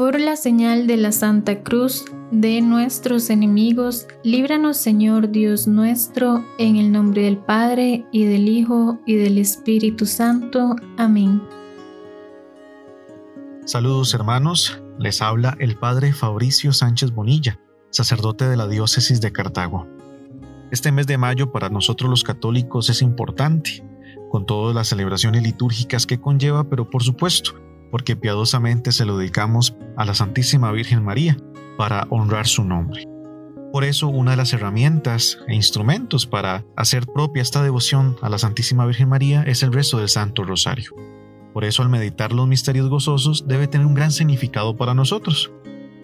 Por la señal de la Santa Cruz de nuestros enemigos, líbranos Señor Dios nuestro, en el nombre del Padre, y del Hijo, y del Espíritu Santo. Amén. Saludos hermanos, les habla el Padre Fabricio Sánchez Bonilla, sacerdote de la diócesis de Cartago. Este mes de mayo para nosotros los católicos es importante, con todas las celebraciones litúrgicas que conlleva, pero por supuesto, porque piadosamente se lo dedicamos a la Santísima Virgen María para honrar su nombre. Por eso una de las herramientas e instrumentos para hacer propia esta devoción a la Santísima Virgen María es el rezo del Santo Rosario. Por eso al meditar los misterios gozosos debe tener un gran significado para nosotros.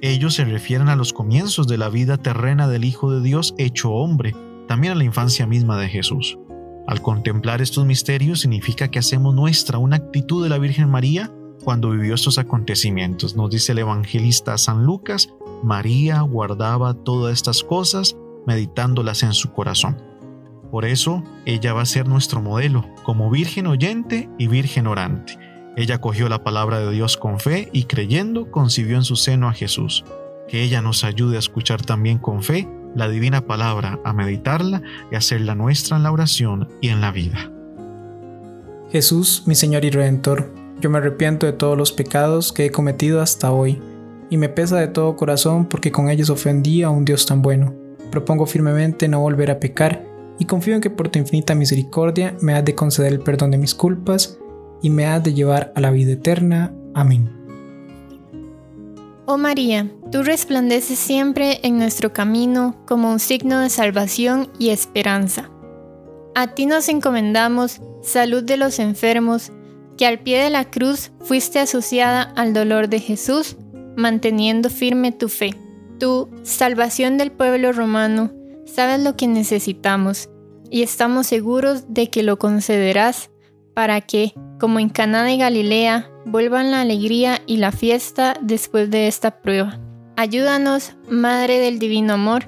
Ellos se refieren a los comienzos de la vida terrena del Hijo de Dios hecho hombre, también a la infancia misma de Jesús. Al contemplar estos misterios significa que hacemos nuestra una actitud de la Virgen María cuando vivió estos acontecimientos. Nos dice el evangelista San Lucas, María guardaba todas estas cosas meditándolas en su corazón. Por eso, ella va a ser nuestro modelo, como virgen oyente y virgen orante. Ella cogió la palabra de Dios con fe y creyendo concibió en su seno a Jesús. Que ella nos ayude a escuchar también con fe la divina palabra, a meditarla y hacerla nuestra en la oración y en la vida. Jesús, mi Señor y Redentor, yo me arrepiento de todos los pecados que he cometido hasta hoy, y me pesa de todo corazón porque con ellos ofendí a un Dios tan bueno. Propongo firmemente no volver a pecar, y confío en que por tu infinita misericordia me has de conceder el perdón de mis culpas, y me has de llevar a la vida eterna. Amén. Oh María, tú resplandeces siempre en nuestro camino como un signo de salvación y esperanza. A ti nos encomendamos, salud de los enfermos, que al pie de la cruz fuiste asociada al dolor de Jesús, manteniendo firme tu fe. Tú, salvación del pueblo romano, sabes lo que necesitamos y estamos seguros de que lo concederás para que, como en Caná de Galilea, vuelvan la alegría y la fiesta después de esta prueba. Ayúdanos, Madre del Divino Amor,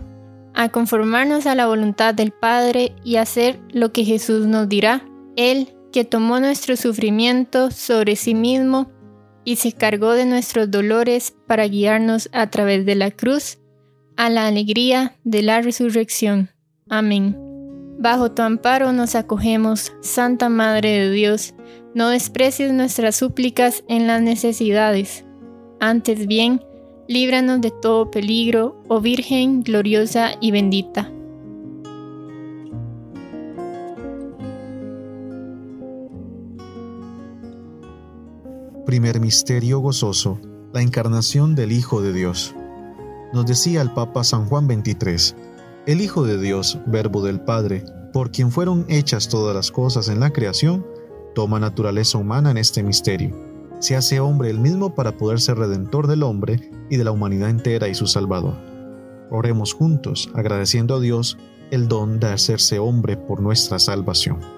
a conformarnos a la voluntad del Padre y hacer lo que Jesús nos dirá. Él que tomó nuestro sufrimiento sobre sí mismo y se cargó de nuestros dolores para guiarnos a través de la cruz a la alegría de la resurrección. Amén. Bajo tu amparo nos acogemos, Santa Madre de Dios, no desprecies nuestras súplicas en las necesidades. Antes bien, líbranos de todo peligro, oh Virgen gloriosa y bendita. Primer misterio gozoso, la encarnación del Hijo de Dios. Nos decía el Papa San Juan 23, el Hijo de Dios, verbo del Padre, por quien fueron hechas todas las cosas en la creación, toma naturaleza humana en este misterio. Se hace hombre el mismo para poder ser redentor del hombre y de la humanidad entera y su Salvador. Oremos juntos, agradeciendo a Dios el don de hacerse hombre por nuestra salvación.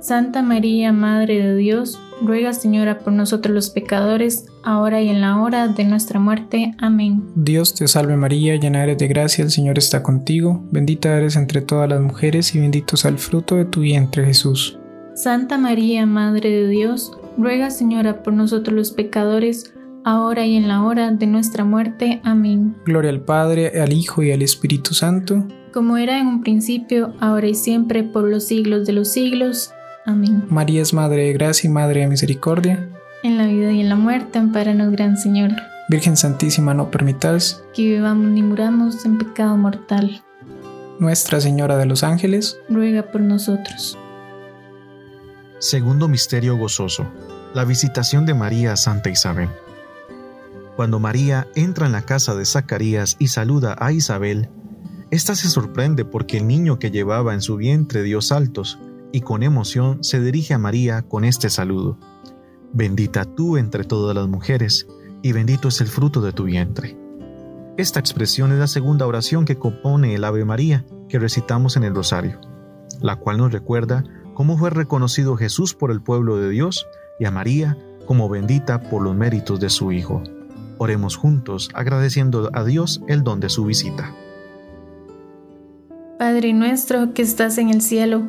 Santa María, Madre de Dios, ruega Señora por nosotros los pecadores, ahora y en la hora de nuestra muerte. Amén. Dios te salve María, llena eres de gracia, el Señor está contigo, bendita eres entre todas las mujeres y bendito sea el fruto de tu vientre Jesús. Santa María, Madre de Dios, ruega Señora por nosotros los pecadores, ahora y en la hora de nuestra muerte. Amén. Gloria al Padre, al Hijo y al Espíritu Santo, como era en un principio, ahora y siempre, por los siglos de los siglos. Amén. María es Madre de Gracia y Madre de Misericordia. En la vida y en la muerte, amparanos, Gran Señor. Virgen Santísima, no permitas que vivamos ni muramos en pecado mortal. Nuestra Señora de los Ángeles, ruega por nosotros. Segundo misterio gozoso, la visitación de María a Santa Isabel. Cuando María entra en la casa de Zacarías y saluda a Isabel, ésta se sorprende porque el niño que llevaba en su vientre dio saltos y con emoción se dirige a María con este saludo. Bendita tú entre todas las mujeres, y bendito es el fruto de tu vientre. Esta expresión es la segunda oración que compone el Ave María que recitamos en el Rosario, la cual nos recuerda cómo fue reconocido Jesús por el pueblo de Dios y a María como bendita por los méritos de su Hijo. Oremos juntos agradeciendo a Dios el don de su visita. Padre nuestro que estás en el cielo,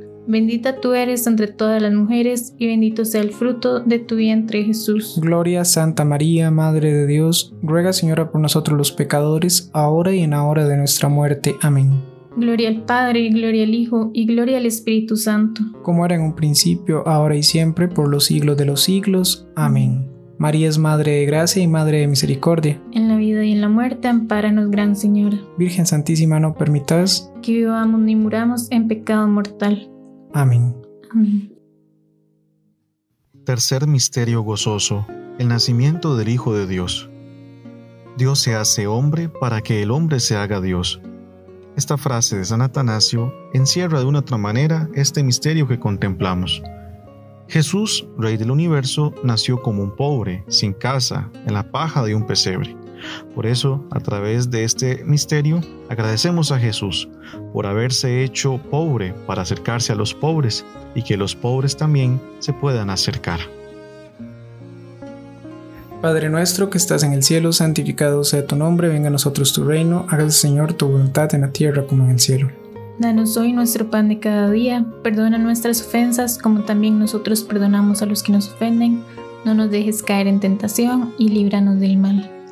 Bendita tú eres entre todas las mujeres y bendito sea el fruto de tu vientre Jesús. Gloria Santa María, Madre de Dios, ruega Señora por nosotros los pecadores, ahora y en la hora de nuestra muerte. Amén. Gloria al Padre, gloria al Hijo y gloria al Espíritu Santo. Como era en un principio, ahora y siempre, por los siglos de los siglos. Amén. María es Madre de Gracia y Madre de Misericordia. En la vida y en la muerte, ampáranos, Gran Señora. Virgen Santísima, no permitas que vivamos ni muramos en pecado mortal. Amén. Amén. Tercer misterio gozoso, el nacimiento del Hijo de Dios. Dios se hace hombre para que el hombre se haga Dios. Esta frase de San Atanasio encierra de una otra manera este misterio que contemplamos. Jesús, Rey del universo, nació como un pobre, sin casa, en la paja de un pesebre. Por eso, a través de este misterio, agradecemos a Jesús por haberse hecho pobre para acercarse a los pobres y que los pobres también se puedan acercar. Padre nuestro que estás en el cielo, santificado sea tu nombre, venga a nosotros tu reino, hágase Señor tu voluntad en la tierra como en el cielo. Danos hoy nuestro pan de cada día, perdona nuestras ofensas como también nosotros perdonamos a los que nos ofenden, no nos dejes caer en tentación y líbranos del mal.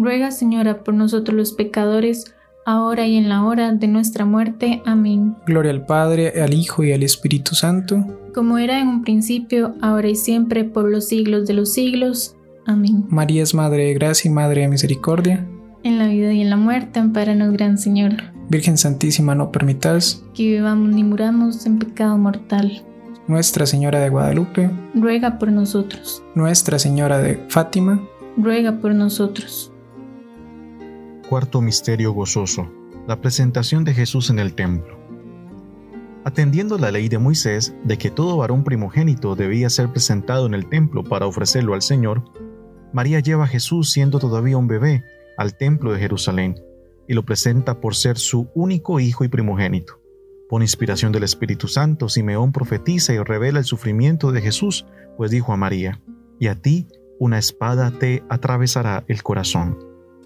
ruega Señora por nosotros los pecadores, ahora y en la hora de nuestra muerte. Amén. Gloria al Padre, al Hijo y al Espíritu Santo, como era en un principio, ahora y siempre, por los siglos de los siglos. Amén. María es Madre de Gracia y Madre de Misericordia. En la vida y en la muerte, amparanos, Gran Señor. Virgen Santísima, no permitas que vivamos ni muramos en pecado mortal. Nuestra Señora de Guadalupe, ruega por nosotros. Nuestra Señora de Fátima, ruega por nosotros. Cuarto Misterio Gozoso. La presentación de Jesús en el templo. Atendiendo la ley de Moisés de que todo varón primogénito debía ser presentado en el templo para ofrecerlo al Señor, María lleva a Jesús siendo todavía un bebé al templo de Jerusalén y lo presenta por ser su único hijo y primogénito. Por inspiración del Espíritu Santo, Simeón profetiza y revela el sufrimiento de Jesús, pues dijo a María, y a ti una espada te atravesará el corazón.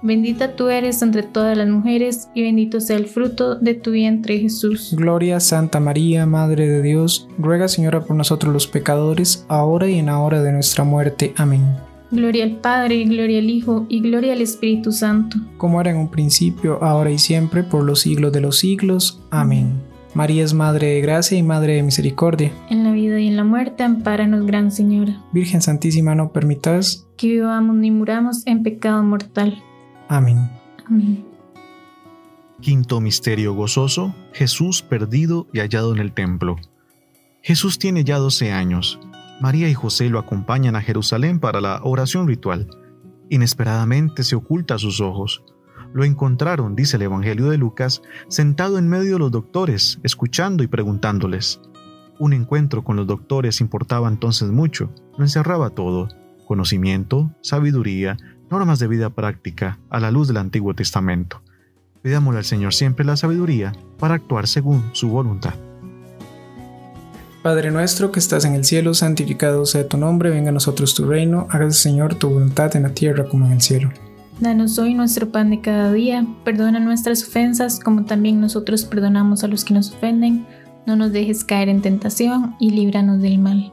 Bendita tú eres entre todas las mujeres, y bendito sea el fruto de tu vientre Jesús. Gloria Santa María, Madre de Dios, ruega Señora por nosotros los pecadores, ahora y en la hora de nuestra muerte. Amén. Gloria al Padre, gloria al Hijo, y gloria al Espíritu Santo. Como era en un principio, ahora y siempre, por los siglos de los siglos. Amén. María es Madre de Gracia y Madre de Misericordia. En la vida y en la muerte, ampáranos, Gran Señora. Virgen Santísima, no permitas que vivamos ni muramos en pecado mortal. Amén. Amén. Quinto misterio gozoso, Jesús perdido y hallado en el templo. Jesús tiene ya 12 años. María y José lo acompañan a Jerusalén para la oración ritual. Inesperadamente se oculta a sus ojos. Lo encontraron, dice el Evangelio de Lucas, sentado en medio de los doctores, escuchando y preguntándoles. Un encuentro con los doctores importaba entonces mucho, lo encerraba todo, conocimiento, sabiduría, normas de vida práctica a la luz del Antiguo Testamento. Pidámosle al Señor siempre la sabiduría para actuar según su voluntad. Padre nuestro que estás en el cielo, santificado sea tu nombre, venga a nosotros tu reino, hágase Señor tu voluntad en la tierra como en el cielo. Danos hoy nuestro pan de cada día, perdona nuestras ofensas como también nosotros perdonamos a los que nos ofenden, no nos dejes caer en tentación y líbranos del mal.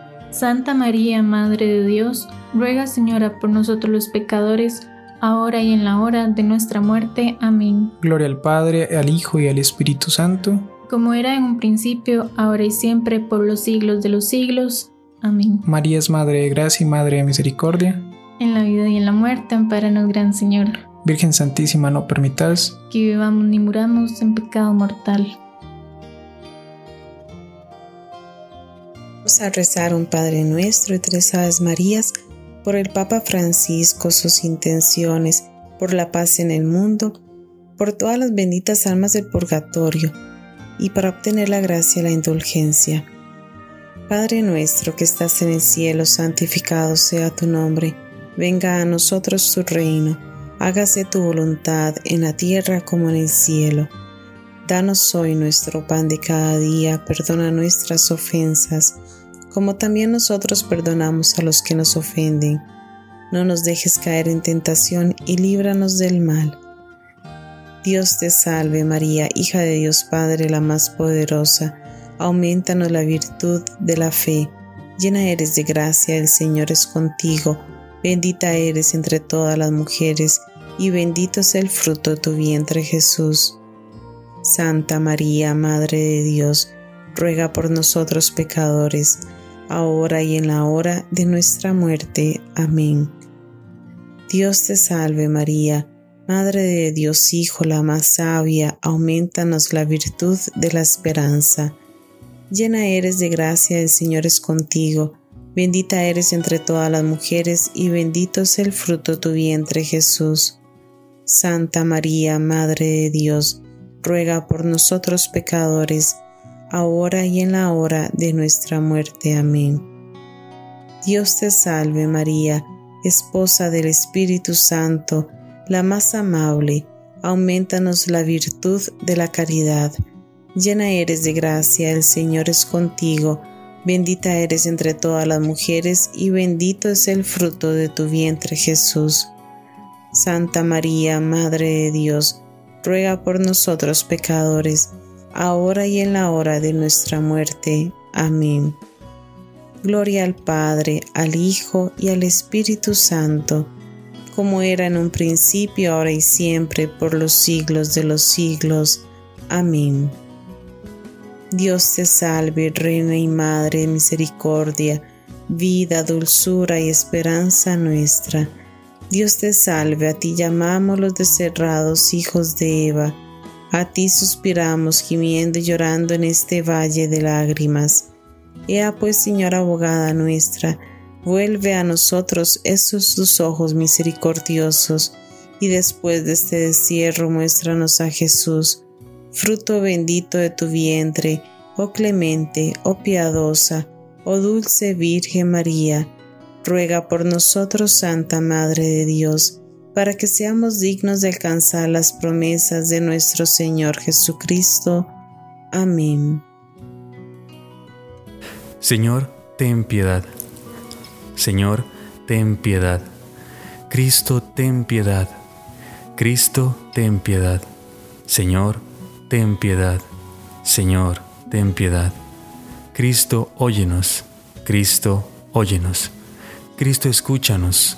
Santa María, Madre de Dios, ruega Señora por nosotros los pecadores, ahora y en la hora de nuestra muerte. Amén. Gloria al Padre, al Hijo y al Espíritu Santo, como era en un principio, ahora y siempre, por los siglos de los siglos. Amén. María es Madre de Gracia y Madre de Misericordia. En la vida y en la muerte, amparanos, Gran Señor. Virgen Santísima, no permitas que vivamos ni muramos en pecado mortal. Vamos a rezar un Padre Nuestro y tres Aves Marías por el Papa Francisco, sus intenciones, por la paz en el mundo, por todas las benditas almas del purgatorio y para obtener la gracia y la indulgencia. Padre nuestro que estás en el cielo, santificado sea tu nombre, venga a nosotros tu reino, hágase tu voluntad en la tierra como en el cielo. Danos hoy nuestro pan de cada día, perdona nuestras ofensas, como también nosotros perdonamos a los que nos ofenden. No nos dejes caer en tentación y líbranos del mal. Dios te salve María, hija de Dios Padre, la más poderosa, aumentanos la virtud de la fe. Llena eres de gracia, el Señor es contigo, bendita eres entre todas las mujeres, y bendito es el fruto de tu vientre Jesús. Santa María, Madre de Dios, ruega por nosotros pecadores, ahora y en la hora de nuestra muerte. Amén. Dios te salve María, Madre de Dios Hijo, la más sabia, aumentanos la virtud de la esperanza. Llena eres de gracia, el Señor es contigo, bendita eres entre todas las mujeres y bendito es el fruto de tu vientre Jesús. Santa María, Madre de Dios, ruega por nosotros pecadores, ahora y en la hora de nuestra muerte. Amén. Dios te salve María, esposa del Espíritu Santo, la más amable, aumentanos la virtud de la caridad. Llena eres de gracia, el Señor es contigo, bendita eres entre todas las mujeres y bendito es el fruto de tu vientre Jesús. Santa María, Madre de Dios, ruega por nosotros pecadores, ahora y en la hora de nuestra muerte. Amén. Gloria al Padre, al Hijo y al Espíritu Santo, como era en un principio, ahora y siempre, por los siglos de los siglos. Amén. Dios te salve, Reina y Madre de Misericordia, vida, dulzura y esperanza nuestra. Dios te salve, a ti llamamos los deserrados hijos de Eva, a ti suspiramos gimiendo y llorando en este valle de lágrimas. Ea pues, Señora abogada nuestra, vuelve a nosotros esos tus ojos misericordiosos, y después de este destierro muéstranos a Jesús, fruto bendito de tu vientre, oh clemente, oh piadosa, oh dulce Virgen María, ruega por nosotros, Santa Madre de Dios, para que seamos dignos de alcanzar las promesas de nuestro Señor Jesucristo. Amén. Señor, ten piedad. Señor, ten piedad. Cristo, ten piedad. Cristo, ten piedad. Señor, ten piedad. Señor, ten piedad. Cristo, óyenos. Cristo, óyenos. Cristo, escúchanos.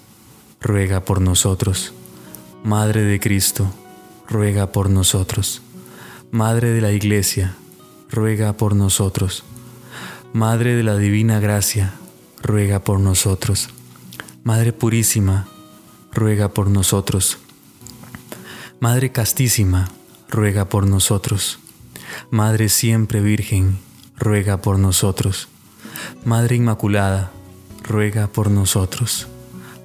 ruega por nosotros. Madre de Cristo, ruega por nosotros. Madre de la Iglesia, ruega por nosotros. Madre de la Divina Gracia, ruega por nosotros. Madre Purísima, ruega por nosotros. Madre Castísima, ruega por nosotros. Madre Siempre Virgen, ruega por nosotros. Madre Inmaculada, ruega por nosotros.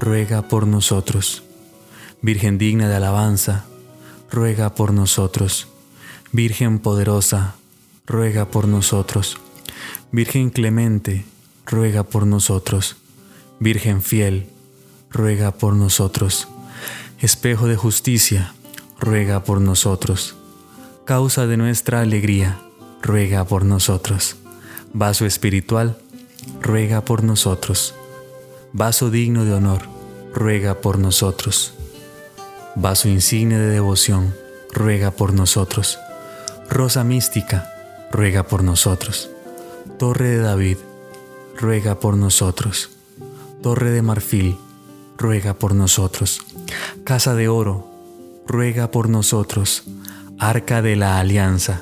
ruega por nosotros. Virgen digna de alabanza, ruega por nosotros. Virgen poderosa, ruega por nosotros. Virgen clemente, ruega por nosotros. Virgen fiel, ruega por nosotros. Espejo de justicia, ruega por nosotros. Causa de nuestra alegría, ruega por nosotros. Vaso espiritual, ruega por nosotros vaso digno de honor, ruega por nosotros. Vaso insigne de devoción, ruega por nosotros. Rosa mística, ruega por nosotros. Torre de David, ruega por nosotros. Torre de marfil, ruega por nosotros. Casa de oro, ruega por nosotros. Arca de la alianza,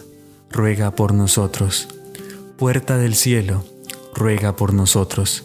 ruega por nosotros. Puerta del cielo, ruega por nosotros.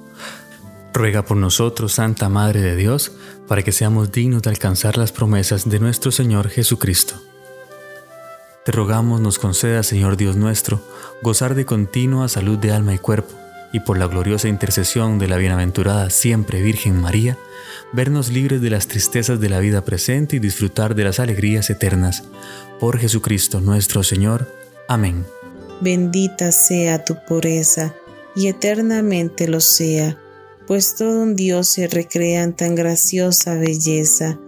Ruega por nosotros, Santa Madre de Dios, para que seamos dignos de alcanzar las promesas de nuestro Señor Jesucristo. Te rogamos nos conceda, Señor Dios nuestro, gozar de continua salud de alma y cuerpo, y por la gloriosa intercesión de la bienaventurada siempre Virgen María, vernos libres de las tristezas de la vida presente y disfrutar de las alegrías eternas. Por Jesucristo nuestro Señor. Amén. Bendita sea tu pureza, y eternamente lo sea pues todo un Dios se recrea en tan graciosa belleza.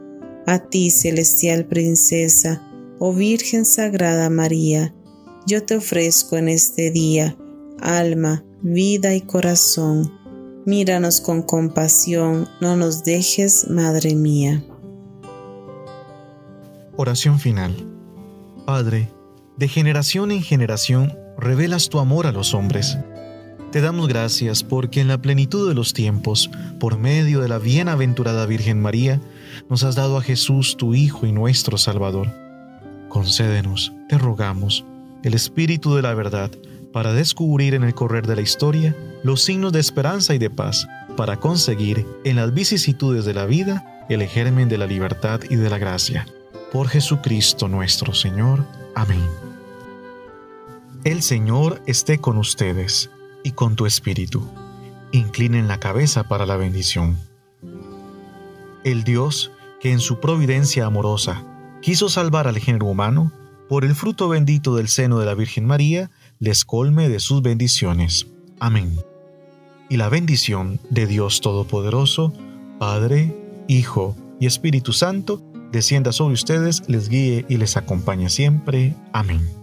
A ti, celestial princesa, oh Virgen Sagrada María, yo te ofrezco en este día alma, vida y corazón. Míranos con compasión, no nos dejes, Madre mía. Oración final. Padre, de generación en generación revelas tu amor a los hombres. Te damos gracias porque en la plenitud de los tiempos, por medio de la bienaventurada Virgen María, nos has dado a Jesús, tu Hijo y nuestro Salvador. Concédenos, te rogamos, el Espíritu de la verdad, para descubrir en el correr de la historia los signos de esperanza y de paz, para conseguir en las vicisitudes de la vida el germen de la libertad y de la gracia. Por Jesucristo nuestro Señor. Amén. El Señor esté con ustedes y con tu espíritu. Inclinen la cabeza para la bendición. El Dios que en su providencia amorosa quiso salvar al género humano, por el fruto bendito del seno de la Virgen María, les colme de sus bendiciones. Amén. Y la bendición de Dios Todopoderoso, Padre, Hijo y Espíritu Santo, descienda sobre ustedes, les guíe y les acompañe siempre. Amén.